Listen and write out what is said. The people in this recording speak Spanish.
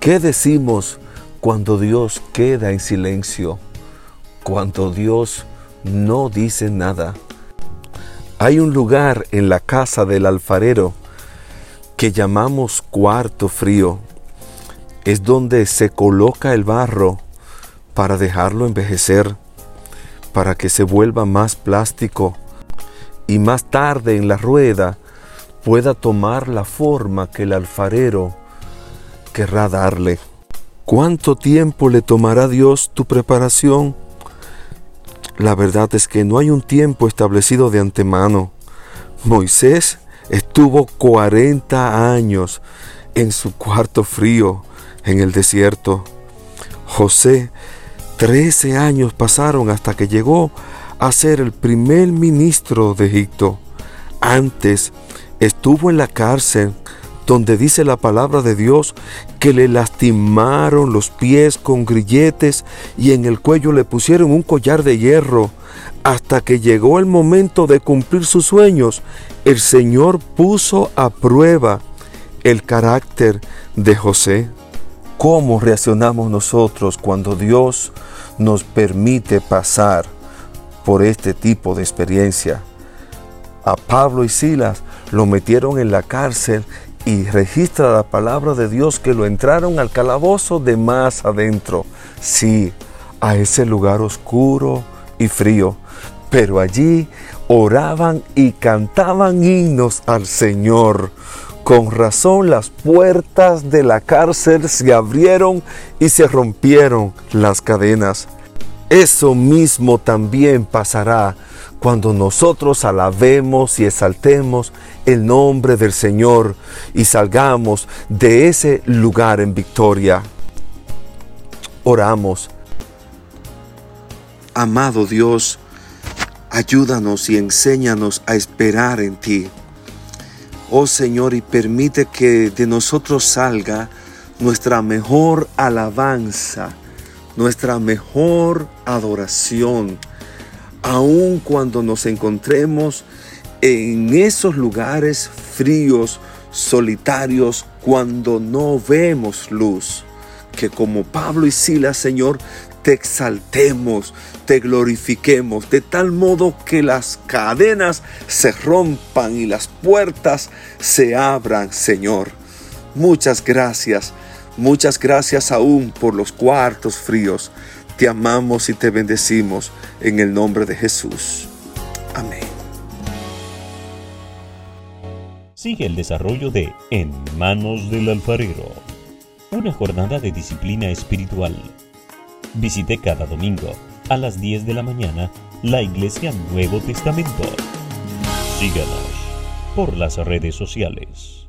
¿Qué decimos cuando Dios queda en silencio? Cuando Dios no dice nada. Hay un lugar en la casa del alfarero que llamamos cuarto frío. Es donde se coloca el barro para dejarlo envejecer, para que se vuelva más plástico y más tarde en la rueda pueda tomar la forma que el alfarero querrá darle. ¿Cuánto tiempo le tomará Dios tu preparación? La verdad es que no hay un tiempo establecido de antemano. Moisés estuvo 40 años en su cuarto frío en el desierto. José, 13 años pasaron hasta que llegó a ser el primer ministro de Egipto. Antes estuvo en la cárcel donde dice la palabra de Dios que le lastimaron los pies con grilletes y en el cuello le pusieron un collar de hierro. Hasta que llegó el momento de cumplir sus sueños, el Señor puso a prueba el carácter de José. ¿Cómo reaccionamos nosotros cuando Dios nos permite pasar por este tipo de experiencia? A Pablo y Silas lo metieron en la cárcel y registra la palabra de Dios que lo entraron al calabozo de más adentro. Sí, a ese lugar oscuro y frío. Pero allí oraban y cantaban himnos al Señor. Con razón las puertas de la cárcel se abrieron y se rompieron las cadenas. Eso mismo también pasará cuando nosotros alabemos y exaltemos el nombre del Señor y salgamos de ese lugar en victoria. Oramos. Amado Dios, ayúdanos y enséñanos a esperar en ti. Oh Señor, y permite que de nosotros salga nuestra mejor alabanza, nuestra mejor adoración aun cuando nos encontremos en esos lugares fríos, solitarios, cuando no vemos luz. Que como Pablo y Silas, Señor, te exaltemos, te glorifiquemos, de tal modo que las cadenas se rompan y las puertas se abran, Señor. Muchas gracias, muchas gracias aún por los cuartos fríos. Te amamos y te bendecimos en el nombre de Jesús. Amén. Sigue el desarrollo de En manos del alfarero, una jornada de disciplina espiritual. Visite cada domingo a las 10 de la mañana la Iglesia Nuevo Testamento. Síganos por las redes sociales.